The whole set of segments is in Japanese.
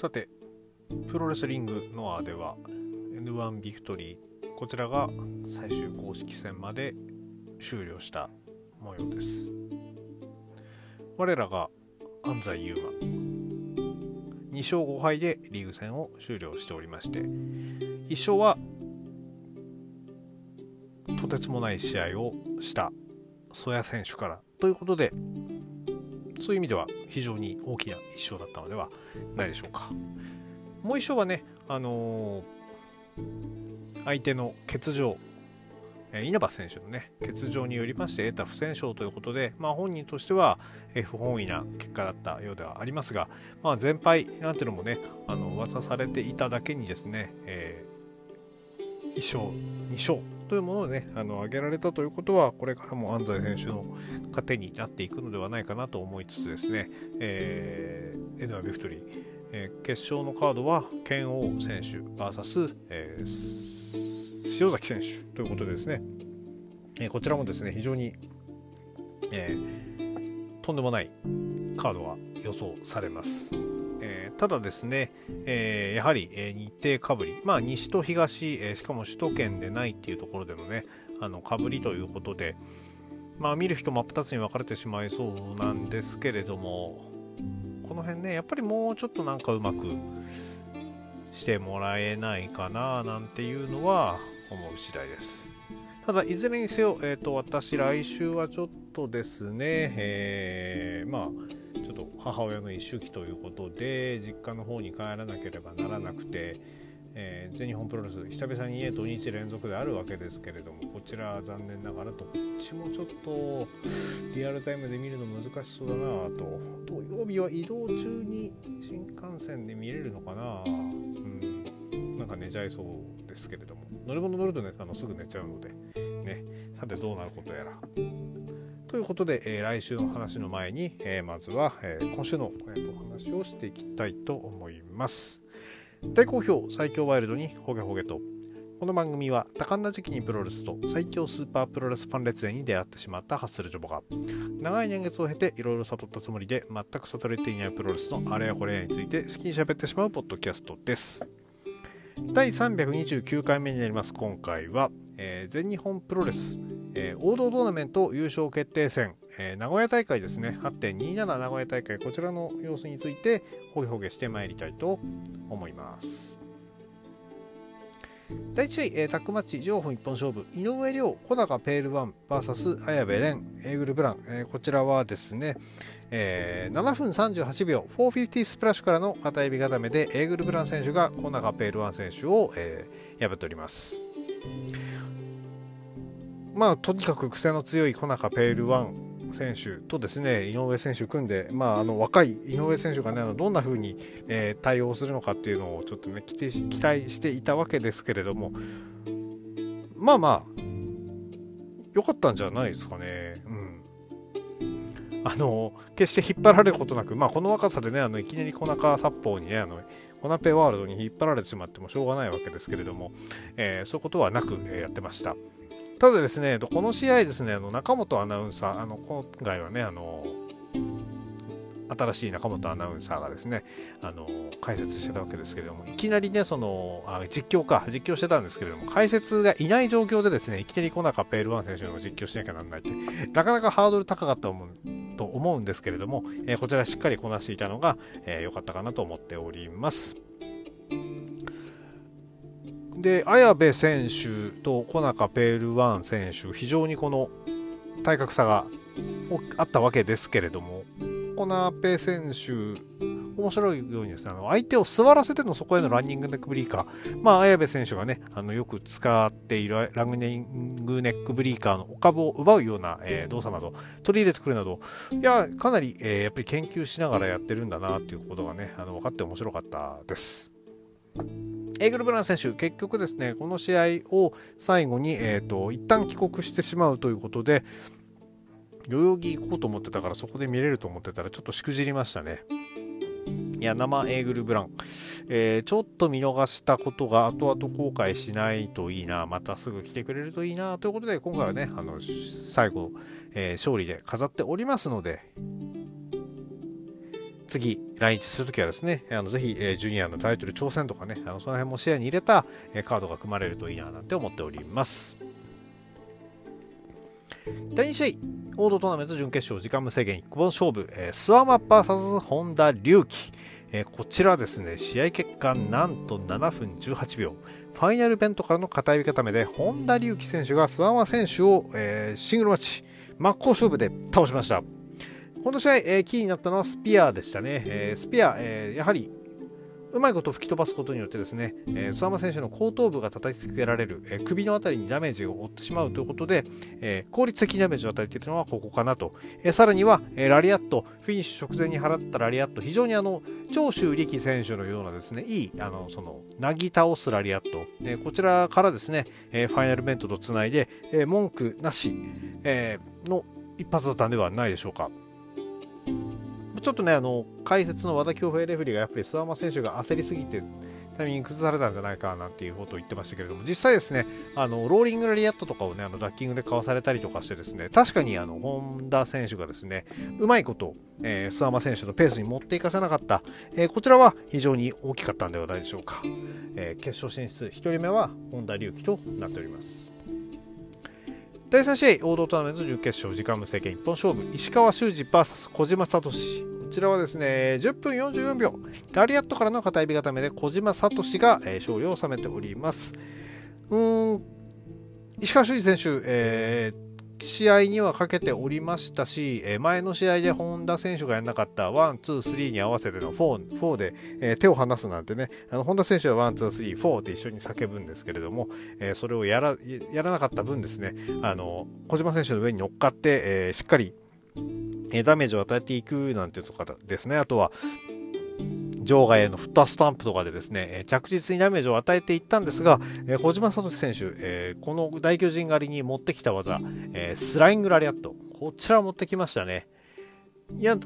さて、プロレスリングノアでは N1 ビクトリー、こちらが最終公式戦まで終了した模様です。我らが安西優真、2勝5敗でリーグ戦を終了しておりまして、1勝はとてつもない試合をした曽谷選手からということで、そういう意味では非常に大きな1勝だったのではないでしょうか。もう1勝はね、あのー、相手の欠場、え稲葉選手のね、欠場によりまして得た不戦勝ということで、まあ、本人としては、え不本意な結果だったようではありますが、まあ、全敗なんていうのもね、あの噂されていただけにですね、えー、1勝、2勝というものをね、あの挙げられたということは、これからも安西選手の糧になっていくのではないかなと思いつつですね、えー、エドワビクトリー、えー、決勝のカードは剣王選手 VS、えー、塩崎選手ということでですね、え、こちらもですね非常に、え、とんでもないカードが予想されます。ただですね、えー、やはり、え、日程かぶり、まあ、西と東、えしかも首都圏でないっていうところでのね、あのかぶりということで、まあ、見る人真っ二つに分かれてしまいそうなんですけれども、この辺ね、やっぱりもうちょっとなんかうまくしてもらえないかななんていうのは思う次第です。ただ、いずれにせよ、えーと、私、来週はちょっとですね、えー、まあ、ちょっと母親の一周期ということで、実家の方に帰らなければならなくて、えー、全日本プロレス久々に家土日連続であるわけですけれどもこちら残念ながらとこっちもちょっとリアルタイムで見るの難しそうだなと。土曜日は移動中に新幹線で見れるのかな。うん。なんか寝ちゃいそうですけれども。乗り物乗るとねあのすぐ寝ちゃうので。ね。さてどうなることやら。ということで、えー、来週の話の前に、えー、まずは、えー、今週の、えー、お話をしていきたいと思います。大好評最強ワイルドにホゲホゲとこの番組は多感な時期にプロレスと最強スーパープロレスファン列伝に出会ってしまったハッスルジョボが長い年月を経ていろいろ悟ったつもりで全く悟れていないプロレスのあれやこれやについて好きに喋ってしまうポッドキャストです第329回目になります今回は、えー、全日本プロレス、えー、王道トーナメント優勝決定戦。えー、名古屋大会ですね、8.27名古屋大会、こちらの様子について、ほげほげしてまいりたいと思います。第1試合、えー、タックマッチ上分一本勝負、井上涼、小高ペールワン VS 綾部蓮、エーグルブラン、えー、こちらはですね、えー、7分38秒、450スプラッシュからの片指固めで、エーグルブラン選手が小高ペールワン選手を、えー、破っております。まあ、とにかく癖の強い小中ペールワン選手とですね井上選手組んで、まあ、あの若い井上選手がねどんな風に、えー、対応するのかっていうのをちょっとね期待していたわけですけれどもまあまあ良かったんじゃないですかね。うんあの決して引っ張られることなく、まあ、この若さでねあのいきなり小中殺法にねあのコナペワールドに引っ張られてしまってもしょうがないわけですけれども、えー、そういうことはなく、えー、やってました。ただですね、この試合ですね、あの中本アナウンサー、あの今回はね、あの新しい中本アナウンサーがですね、あの解説してたわけですけれども、いきなりね、そのあ実況か、実況してたんですけれども、解説がいない状況でですね、いきなり小中ペールワン選手の実況しなきゃなんないって、なかなかハードル高かったと思うんですけれども、えー、こちらしっかりこなしていたのが良、えー、かったかなと思っております。で、綾部選手と小中ペールワン選手、非常にこの体格差があったわけですけれども、コナペ選手、面白いようにですね、あの相手を座らせてのそこへのランニングネックブリーカー、まあ、綾部選手がね、あのよく使っているランニングネックブリーカーのお株を奪うような、えー、動作など取り入れてくるなど、いや、かなり、えー、やっぱり研究しながらやってるんだなっていうことがね、あの分かって面白かったです。エーグル・ブラン選手、結局ですね、この試合を最後に、えーと、一旦帰国してしまうということで、代々木行こうと思ってたからそこで見れると思ってたらちょっとしくじりましたね。いや、生エーグル・ブラン、えー、ちょっと見逃したことが後々後悔しないといいな、またすぐ来てくれるといいな。ということで、今回はね、あの最後、えー、勝利で飾っておりますので、次、来日するときはですね、あのぜひ、えー、ジュニアのタイトル挑戦とかね、あのその辺も視野に入れた、えー、カードが組まれるといいななんて思っております。第2試合、オードトーナメント準決勝、時間無制限1本勝負、えー、スワマ VS 本田隆起。えー、こちらですね、試合結果なんと7分18秒。ファイナルベントからの片指固めで、本田隆起選手が諏訪間選手を、えー、シングルマッチ、真っ向勝負で倒しました。この試合、えー、キーになったのはスピアでしたね。えー、スピア、えー、やはりうまいこと吹き飛ばすことによってですね、えー、諏訪間選手の後頭部が叩きつけられる、えー、首のあたりにダメージを負ってしまうということで、えー、効率的ダメージを与えているのはここかなと。えー、さらには、えー、ラリアット、フィニッシュ直前に払ったラリアット、非常にあの長州力選手のようなですね、いい、あのその、なぎ倒すラリアット、えー、こちらからですね、えー、ファイナルベントとつないで、えー、文句なし、えー、の一発だったんではないでしょうか。ちょっとね、あの、解説の和田恭平レフェリーがやっぱり諏訪間選手が焦りすぎて、タイミング崩されたんじゃないかなんていうことを言ってましたけれども、実際ですね、あの、ローリングラリアットとかをね、あの、ダッキングでかわされたりとかしてですね、確かにあの、本田選手がですね、うまいこと、えー、諏訪間選手のペースに持っていかせなかった、えー、こちらは非常に大きかったんではないでしょうか。えー、決勝進出、1人目は本田隆起となっております。第3試合、王道トーナメント準決勝、時間無制限一本勝負、石川修司 VS 小島聡。こちらはですね、10分44秒、ラリアットからの片指固めで小島聡が、えー、勝利を収めております。うーん、石川修司選手、えー試合にはかけておりましたし、前の試合で本田選手がやらなかった1、2、3に合わせての4、4で、え手を離すなんてね、あの本田選手は1、2、3、4って一緒に叫ぶんですけれども、えそれをやらやらなかった分ですね、あの小島選手の上に乗っかって、えしっかりダメージを与えていくなんていうとかですね、あとは、場外へのフットスタンプとかでですね、着実にダメージを与えていったんですが、小島聡選手、この大巨人狩りに持ってきた技、スライングラリアット、こちらを持ってきましたね。いや、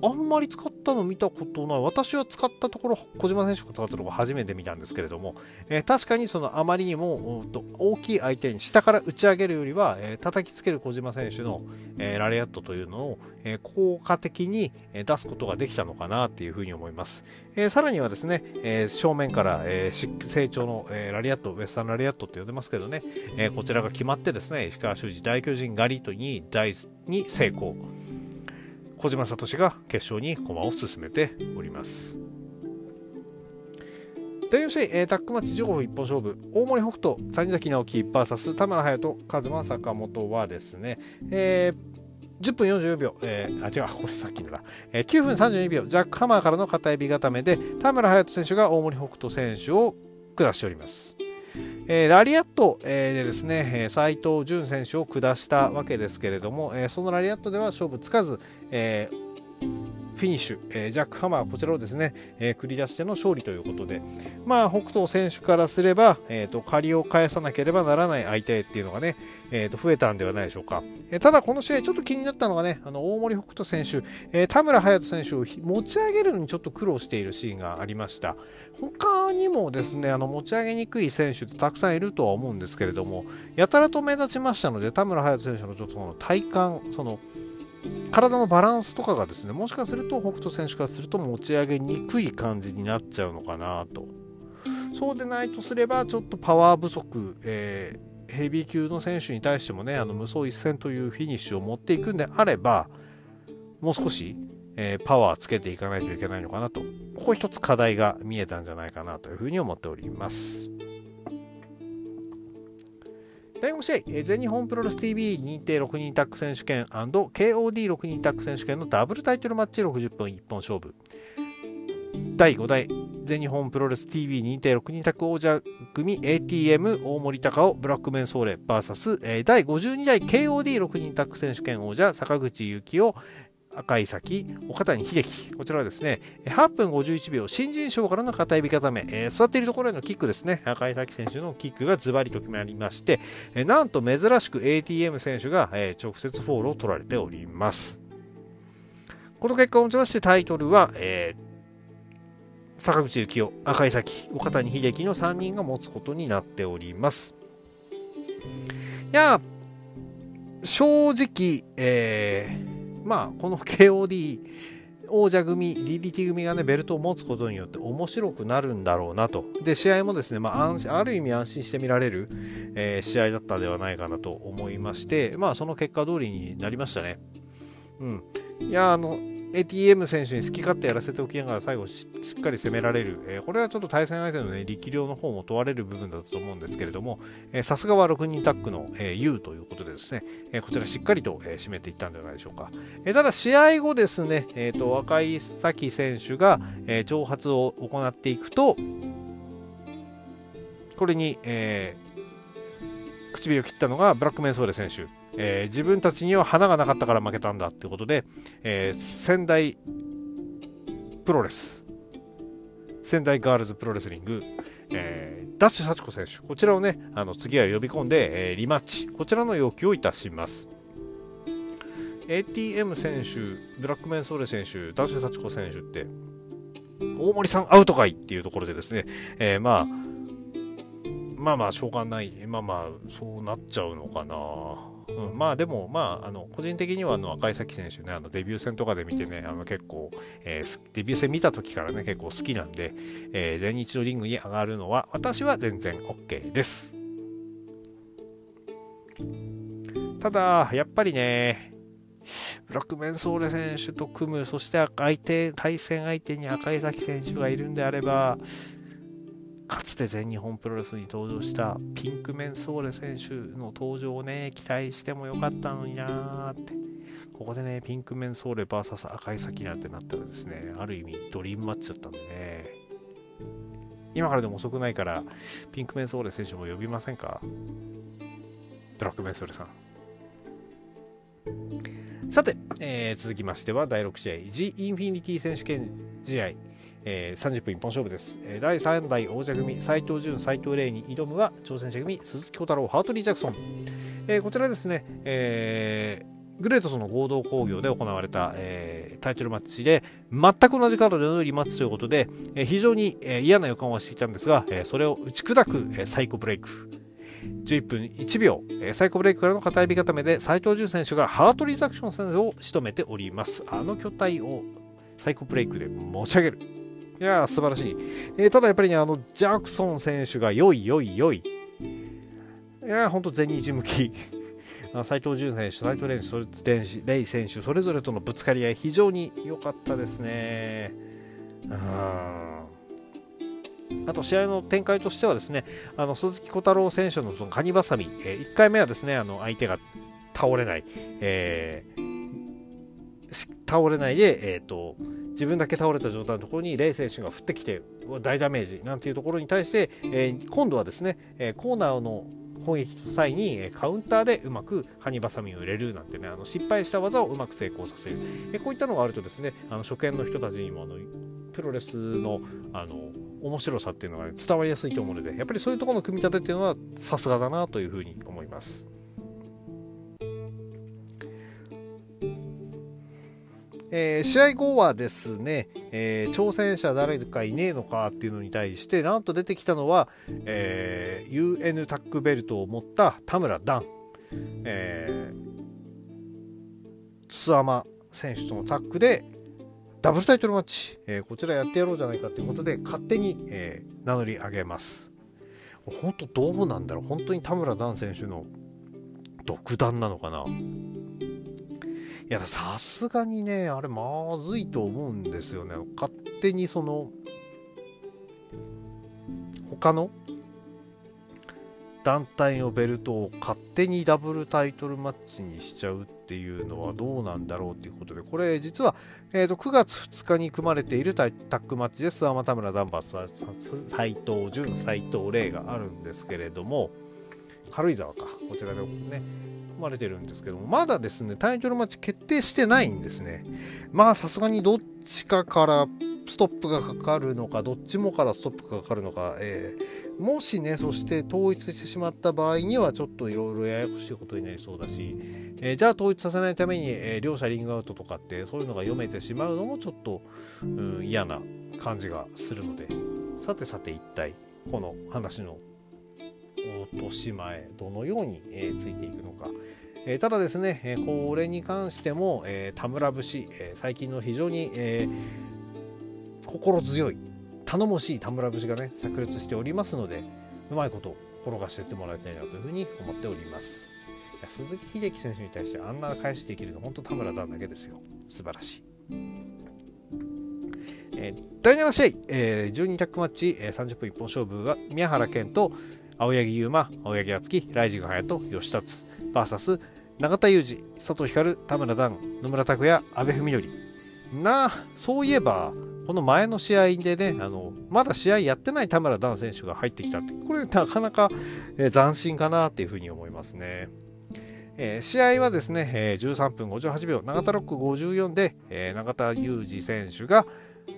あんまり使ったの見たことない。私は使ったところ、小島選手が使ったところ初めて見たんですけれども、えー、確かにそのあまりにも大きい相手に下から打ち上げるよりは、えー、叩きつける小島選手の、えー、ラリアットというのを、え効果的に出すことができたのかなっていうふうに思います。えさらにはですね、え正面から、え成長の、えラリアット、ウエスタンラリアットって呼んでますけどね、えこちらが決まってですね、石川修司大巨人狩りとに大に成功。小島聡が決勝に駒を進めております。第4試合、えー、タックマッチ15分一本勝負、大森北斗、谷崎直樹 VS 田村隼人、和馬坂本はですね、えー、10分44秒、えー、あ、違う、これさっきのだ、えー、9分32秒、ジャックハマーからの片指固めで、田村隼人選手が大森北斗選手を下しております。えー、ラリアット、えー、でですね、斉藤潤選手を下したわけですけれども、えー、そのラリアットでは勝負つかず、えフィニッシュ、えジャック・ハマー、こちらをですね、え繰り出しての勝利ということで、まあ、北斗選手からすれば、えーと、借りを返さなければならない相手っていうのがね、えーと、増えたんではないでしょうか。えただ、この試合、ちょっと気になったのがね、あの大森北斗選手、え田村隼人選手を持ち上げるのにちょっと苦労しているシーンがありました。他にもですね、あの持ち上げにくい選手ってたくさんいるとは思うんですけれども、やたらと目立ちましたので、田村隼人選手のちょっとその体幹、その体のバランスとかがですね、もしかすると北斗選手からすると持ち上げにくい感じになっちゃうのかなと。そうでないとすれば、ちょっとパワー不足、えー、ヘビー級の選手に対してもね、あの無双一戦というフィニッシュを持っていくんであれば、もう少しえー、パワーつけていかないといけないのかなと、ここ一つ課題が見えたんじゃないかなというふうに思っております。第5試合、全日本プロレス TV 認定6人タッグ選手権 &KOD6 人タッグ選手権のダブルタイトルマッチ60分1本勝負。第5代全日本プロレス TV 認定6人タッグ王者組 ATM 大森隆夫ブラックメンソーレ VS 第52代 KOD6 人タッグ選手権王者坂口幸雄赤い先、岡谷秀樹。こちらはですね、8分51秒、新人賞からの片指固め、えー、座っているところへのキックですね、赤い先選手のキックがズバリと決まりまして、えー、なんと珍しく ATM 選手が、えー、直接フォールを取られております。この結果をもちましてタイトルは、えー、坂口幸雄、赤い先、岡谷秀樹の3人が持つことになっております。いや正直、えー、まあ、この KOD 王者組、DDT 組がね、ベルトを持つことによって面白くなるんだろうなと。で、試合もですね、まあ、安ある意味安心して見られる、えー、試合だったんではないかなと思いまして、まあ、その結果通りになりましたね。うん。いや、あの、ATM 選手に好き勝手やらせておきながら最後しっかり攻められる、えー、これはちょっと対戦相手の、ね、力量の方も問われる部分だったと思うんですけれども、さすがは6人タッグの、えー、U ということでですね、えー、こちらしっかりと、えー、締めていったんではないでしょうか。えー、ただ試合後ですね、えーと、若い崎選手が、えー、挑発を行っていくと、これに、えー、唇を切ったのがブラックメンソーレ選手。えー、自分たちには花がなかったから負けたんだってことで、えー、仙台プロレス、仙台ガールズプロレスリング、えー、ダッシュ幸子選手、こちらをね、あの次は呼び込んで、えー、リマッチ、こちらの要求をいたします。ATM 選手、ブラックメンソーレ選手、ダッシュ幸子選手って、大森さんアウトかいっていうところでですね、えー、まあ、まあまあ、しょうがない。まあまあ、そうなっちゃうのかな。うん、まあでも、まあ、あの個人的にはあの赤井崎選手ね、あのデビュー戦とかで見てね、あの結構、えー、デビュー戦見た時からね、結構好きなんで、えー、全日のリングに上がるのは、私は全然 OK です。ただ、やっぱりね、ブラックメンソーレ選手と組む、そして相手、対戦相手に赤井崎選手がいるんであれば、かつて全日本プロレスに登場したピンクメンソーレ選手の登場をね、期待してもよかったのになーって。ここでね、ピンクメンソーレ VS 赤い先なんてなったらですね、ある意味ドリームマッチだったんでね、今からでも遅くないから、ピンクメンソーレ選手も呼びませんか？ブラックメンソーレさん。さて、えー、続きましては第6試合、G インフィニティ選手権試合。えー、30分一本勝負です。えー、第3代王者組、斎藤潤、斎藤麗に挑むは、挑戦者組、鈴木小太郎、ハートリー・ジャクソン。えー、こちらですね、えー、グレートとの合同興行で行われた、えー、タイトルマッチで、全く同じカードでのリマッチということで、えー、非常に、えー、嫌な予感はしていたんですが、えー、それを打ち砕く、えー、サイコブレイク。11分1秒、えー、サイコブレイクからの片指固めで斎藤潤選手がハートリー・ザクション選手を仕留めております。あの巨体をサイコブレイクで持ち上げる。いや素晴らしい。えー、ただやっぱりね、あの、ジャクソン選手が良い、良い、良い。いやほんと全日向き。斎藤潤選手、斎藤レイ選手、それぞれとのぶつかり合い、非常に良かったですね。あと試合の展開としてはですね、あの鈴木小太郎選手のそのカニバサミ、えー、1回目はですね、あの相手が倒れない、えー、倒れないで、えっ、ー、と、自分だけ倒れた状態のところにレイ選手が降ってきて大ダメージなんていうところに対して、えー、今度はですね、えコーナーの攻撃の際にカウンターでうまくハニバサミを入れるなんてねあの失敗した技をうまく成功させる、えこういったのがあるとですねあの初見の人たちにもあのプロレスのあの面白さっていうのが、ね、伝わりやすいと思うのでやっぱりそういうところの組み立てっていうのはさすがだなというふうに思います。えー、試合後はですね、えー、挑戦者誰かいねえのかっていうのに対して、なんと出てきたのは、えー、UN タックベルトを持った田村段、えー、ツアマ選手とのタッグで、ダブルタイトルマッチ、えー、こちらやってやろうじゃないかということで、勝手に、えー、名乗り上げます。本当どうなんだろう。本当に田村段選手の独断なのかな。いや、さすがにね、あれまずいと思うんですよね。勝手にその、他の団体のベルトを勝手にダブルタイトルマッチにしちゃうっていうのはどうなんだろうっていうことで、これ実は、えー、と9月2日に組まれているタッグマッチで諏訪田村ダンバス斎藤潤、斎藤麗があるんですけれども、軽井沢か、こちらでね組、まれてるんですけども、まだですね、タイトルマッチ決定してないんですね。まあ、さすがにどっちかからストップがかかるのか、どっちもからストップがかかるのか、えー、もしね、そして統一してしまった場合には、ちょっといろいろややこしいことになりそうだし、えー、じゃあ統一させないために、えー、両者リングアウトとかって、そういうのが読めてしまうのもちょっと、うん、嫌な感じがするので、さてさて一体、この話の落とし前どのように、えー、ついていくのか、えー、ただですね、えー、これに関しても、えー、田村節、えー、最近の非常に、えー、心強い頼もしい田村節がね炸裂しておりますのでうまいこと転がしていってもらいたいなというふうに思っております。鈴木秀樹選手に対してあんな返しできるの本当田村段だけですよ。素晴らしい。えー、第7試合、えー、12タックマッチ、えー、30分一本勝負は宮原健と青柳優馬、青柳敦樹、ライジング隼人、吉達 VS 永田裕二、佐藤光、田村段、野村拓也、阿部文則。なあ、そういえば、この前の試合でね、あのまだ試合やってない田村段選手が入ってきたって、これなかなか、えー、斬新かなっていうふうに思いますね。えー、試合はですね、えー、13分58秒、永田ロック54で、えー、永田裕二選手が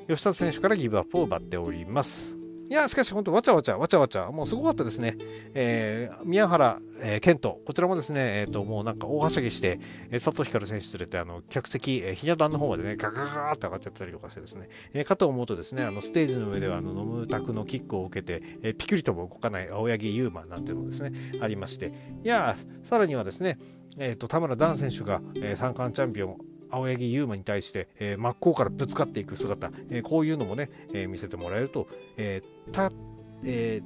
吉田選手からギブアップを奪っております。いや、しかし本当、わちゃわちゃ、わちゃわちゃ、もうすごかったですね。えー、宮原、えー、健人、こちらもですね、えっ、ー、と、もうなんか大はしゃぎして、えー、佐藤光選手連れて、あの、客席、えー、ひな壇の方までね、ガガガーって上がっちゃったりとかしてですね、えー、かと思うとですね、あの、ステージの上では、あの、ノムタクのキックを受けて、えー、ピクリとも動かない青柳優馬なんていうのもですね、ありまして、いや、さらにはですね、えっ、ー、と、田村段選手が、えー、三冠チャンピオン、青柳優馬に対して、えー、真っ向からぶつかっていく姿、えー、こういうのもね、えー、見せてもらえると、え、たえ、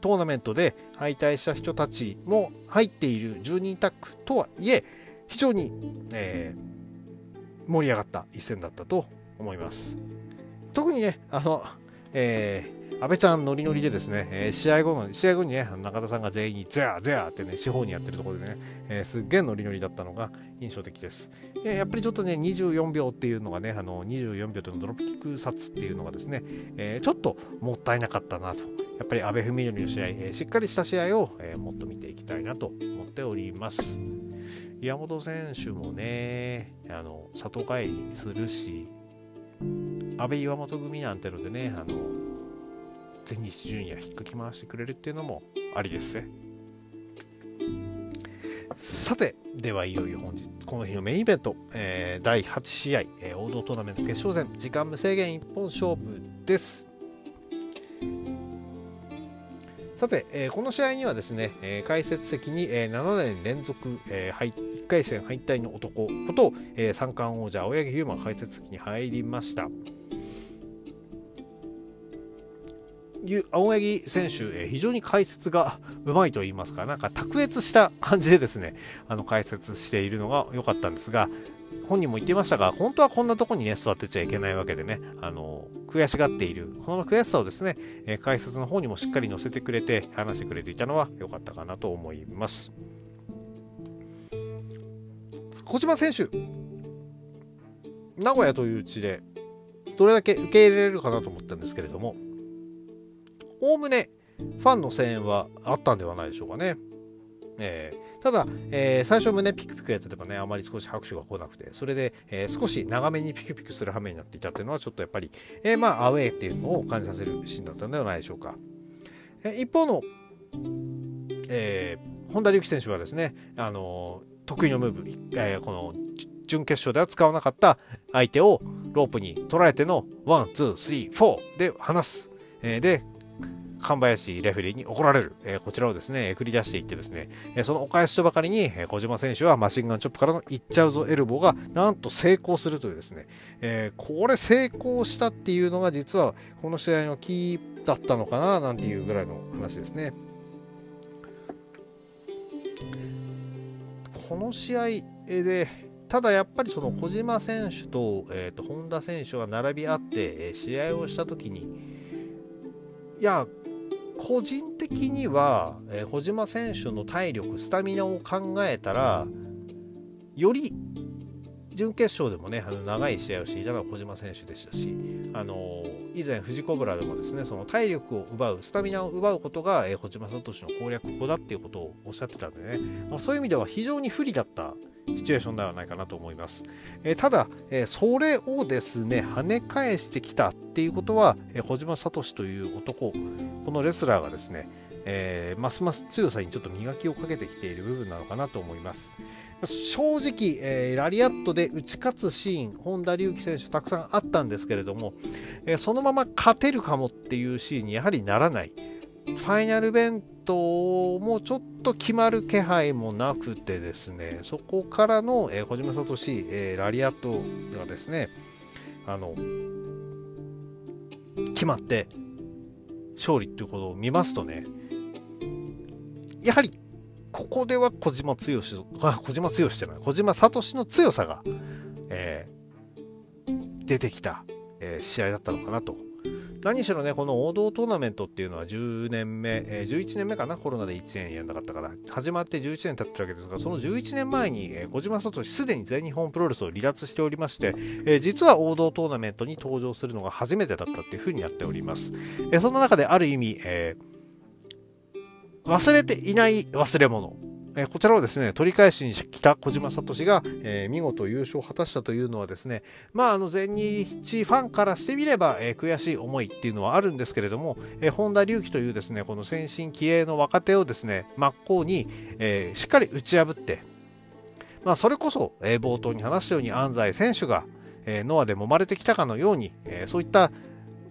トーナメントで敗退した人たちも入っている10人タッグとはいえ非常に、え、盛り上がった一戦だったと思います。特にね、あの、えー、安倍ちゃんノリノリでですね、えー、試合後の、試合後にね、中田さんが全員にゼアゼアってね、四方にやってるところでね、えー、すっげえノリノリだったのが印象的です。やっぱりちょっとね、24秒っていうのがね、あの24秒というのドロップキック札っていうのがですね、えちょっともったいなかったなと。やっぱり阿部文則の試合、えしっかりした試合を、えもっと見ていきたいなと思っております。岩本選手もね、あの里帰りするし、阿部岩本組なんてのでね、あの全日ジュニア引っかき回してくれるっていうのもありですね。さて、ではいよいよ本日、この日のメインイベント、えー、第8試合、えー、王道トーナメント決勝戦、時間無制限一本勝負です。さて、えー、この試合にはですね、えー、解説席に、えー、7年連続、えー、1回戦敗退の男こと、えー、三冠王者青柳優馬解説席に入りました。青柳選手、非常に解説がうまいと言いますか、なんか卓越した感じでですね、あの解説しているのが良かったんですが、本人も言ってましたが、本当はこんなとこにね、座ってちゃいけないわけでね、あの、悔しがっている、この悔しさをですね、え解説の方にもしっかり載せてくれて、話してくれていたのは良かったかなと思います。小島選手、名古屋という地で、どれだけ受け入れられるかなと思ったんですけれども、おおむねファンの声援はあったんではないでしょうかね。えー、ただ、えー、最初胸ピクピクやっててもね、あまり少し拍手が来なくて、それで、えー、少し長めにピクピクする羽目になっていたというのは、ちょっとやっぱり、えまあ、アウェーっていうのを感じさせるシーンだったのではないでしょうか。え一方の、え本田隆起選手はですね、あの得意のムーブ、えこの準決勝では使わなかった相手をロープに捉えての one、two、three、four で離す。えで、神林レフェリーに怒られる、えー、こちらをですね、繰り出していってですね、えー、そのお返しとばかりに、えー、小島選手はマシンガンチョップからのいっちゃうぞエルボーがなんと成功するというですね、えこれ成功したっていうのが実はこの試合のキーだったのかななんていうぐらいの話ですね。この試合でただやっぱりその小島選手と,、えー、と本田選手が並び合って、え試合をした時にいや個人的には、えー、小島選手の体力、スタミナを考えたら、より準決勝でもね、あの長い試合をしていたのは小島選手でしたし、あの、以前、富士コブラでもですね、その体力を奪う、スタミナを奪うことが、えー、小島聡の攻略法だっていうことをおっしゃってたんでね、まあ、そういう意味では非常に不利だったシチュエーションではないかなと思います。え、ただ、え、それをですね、跳ね返してきたっていうことは、え、小島聡という男、このレスラーがですね、えー、ますます強さにちょっと磨きをかけてきている部分なのかなと思います。正直、えー、ラリアットで打ち勝つシーン、本田隆起選手たくさんあったんですけれども、えー、そのまま勝てるかもっていうシーンにやはりならない。ファイナルベントもちょっと決まる気配もなくてですね、そこからの、えー、小島聡、えー、ラリアットがですね、あの、決まって勝利っていうことを見ますとね、やはりここでは小島剛、あ小島剛じゃない、小島聡の強さが、えー、出てきた、えー、試合だったのかなと何しろね、この王道トーナメントっていうのは10年目、えー、11年目かな、コロナで1年やんなかったから、始まって11年経ってるわけですが、その11年前に、えー、小島聡すでに全日本プロレスを離脱しておりまして、えー、実は王道トーナメントに登場するのが初めてだったっていうふうになっております。えー、その中である意味、えー、忘れていない忘れ物。えこちらをですね、取り返しに来た小島聡が、え、見事優勝を果たしたというのはですね、まあ、あの、全日ファンからしてみれば、え、悔しい思いっていうのはあるんですけれども、え、本田隆起というですね、この先進気鋭の若手をですね、真っ向に、えしっかり打ち破って、まあ、それこそ、え冒頭に話したように安西選手が、えノアで揉まれてきたかのように、えそういった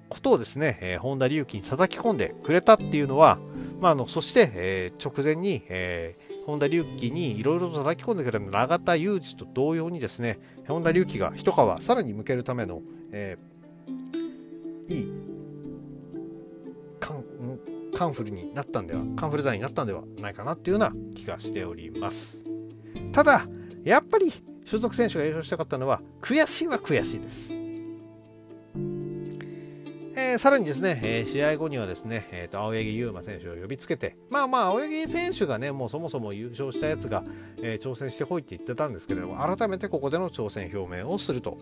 ことをですね、え本田隆起に叩き込んでくれたっていうのは、まあ、あのそして、え直前に、えー本田隆起にいろいろと叩き込んでくれる永田裕二と同様にですね、本田隆起が一皮さらに向けるための、えー、いいカンカンフルになったんでは、カンフル剤になったんではないかなっていうような気がしております。ただ、やっぱり所属選手が優勝したかったのは、悔しいは悔しいです。えー、さらにですね、えー、試合後にはですね、えーと、青柳優馬選手を呼びつけて、まあまあ、青柳選手がね、もうそもそも優勝したやつが、えー、挑戦してこいって言ってたんですけれども、改めてここでの挑戦表明をすると。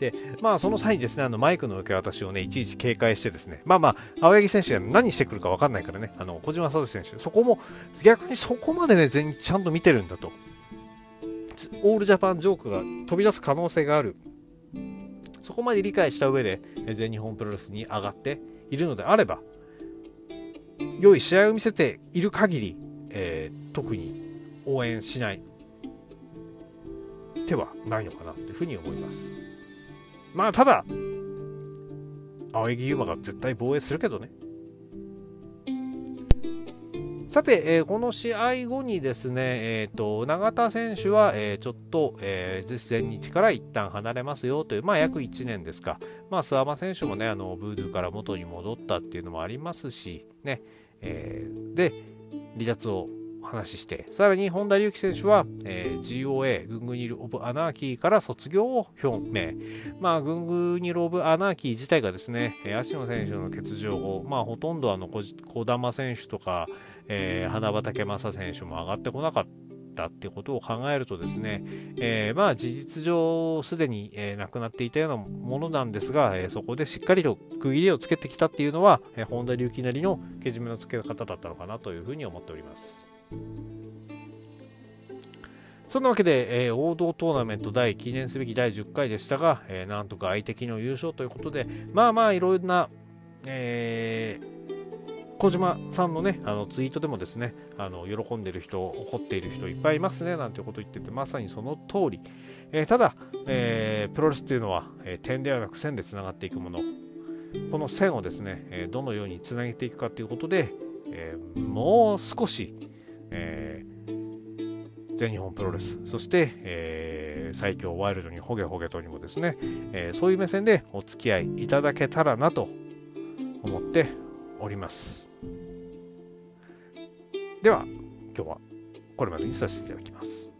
で、まあ、その際にですね、あのマイクの受け渡しをね、いちいち警戒してですね、まあまあ、青柳選手が何してくるか分かんないからね、あの小島聡選手、そこも、逆にそこまでね、全員ちゃんと見てるんだと。オールジャパンジョークが飛び出す可能性があるそこまで理解した上で全日本プロレスに上がっているのであれば良い試合を見せている限り、えー、特に応援しない手はないのかなというふうに思います。まあただ青柳優馬が絶対防衛するけどね。さて、えー、この試合後にですね、えーと、永田選手は、えー、ちょっと、えー、前日から一旦離れますよという、まあ、約1年ですか、まあ、諏訪間選手もね、あのブードゥーから元に戻ったっていうのもありますし、ねえー、で、離脱を話して、さらに本田隆起選手は、えー、GOA、グングニル・オブ・アナーキーから卒業を表明。まあ、グングニル・オブ・アナーキー自体がですね、足野選手の欠場後、まあ、ほとんどあの児玉選手とか、えー、花畑正選手も上がってこなかったってことを考えるとですね、えー、まあ事実上すでに、えー、亡くなっていたようなものなんですが、えー、そこでしっかりと区切りをつけてきたっていうのは、えー、本田隆起なりのけじめのつけ方だったのかなというふうに思っております。そんなわけで、えー、王道トーナメント第記念すべき第10回でしたが、えー、なんとか相手の優勝ということで、まあまあいろんな、えー、小島さんのね、あのツイートでもですね、あの喜んでる人、怒っている人いっぱいいますね、なんてこと言ってて、まさにその通り。えー、ただ、えー、プロレスっていうのは、えー、点ではなく線でつながっていくもの。この線をですね、えどのようにつなげていくかということで、えもう少し、えー、全日本プロレス、そして、えー、最強ワイルドにホゲホゲとにもですね、えー、そういう目線でお付き合いいただけたらなと思っております。では、今日はこれまでにさせていただきます。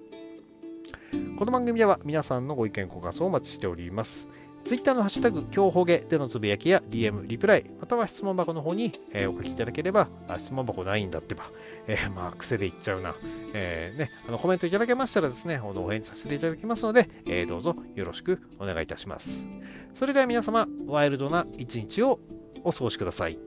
この番組では皆さんのご意見、ご感想をお待ちしております。Twitter のハッシュタグ、今日ほげでのつぶやきや DM、リプライ、または質問箱の方に、えー、お書きいただければ、あ質問箱ないんだってば、えー、まあ、癖で言っちゃうな。えー、ね、あのコメントいただけましたらですね、あのお返事させていただきますので、えどうぞよろしくお願いいたします。それでは皆様、ワイルドな一日をお過ごしください。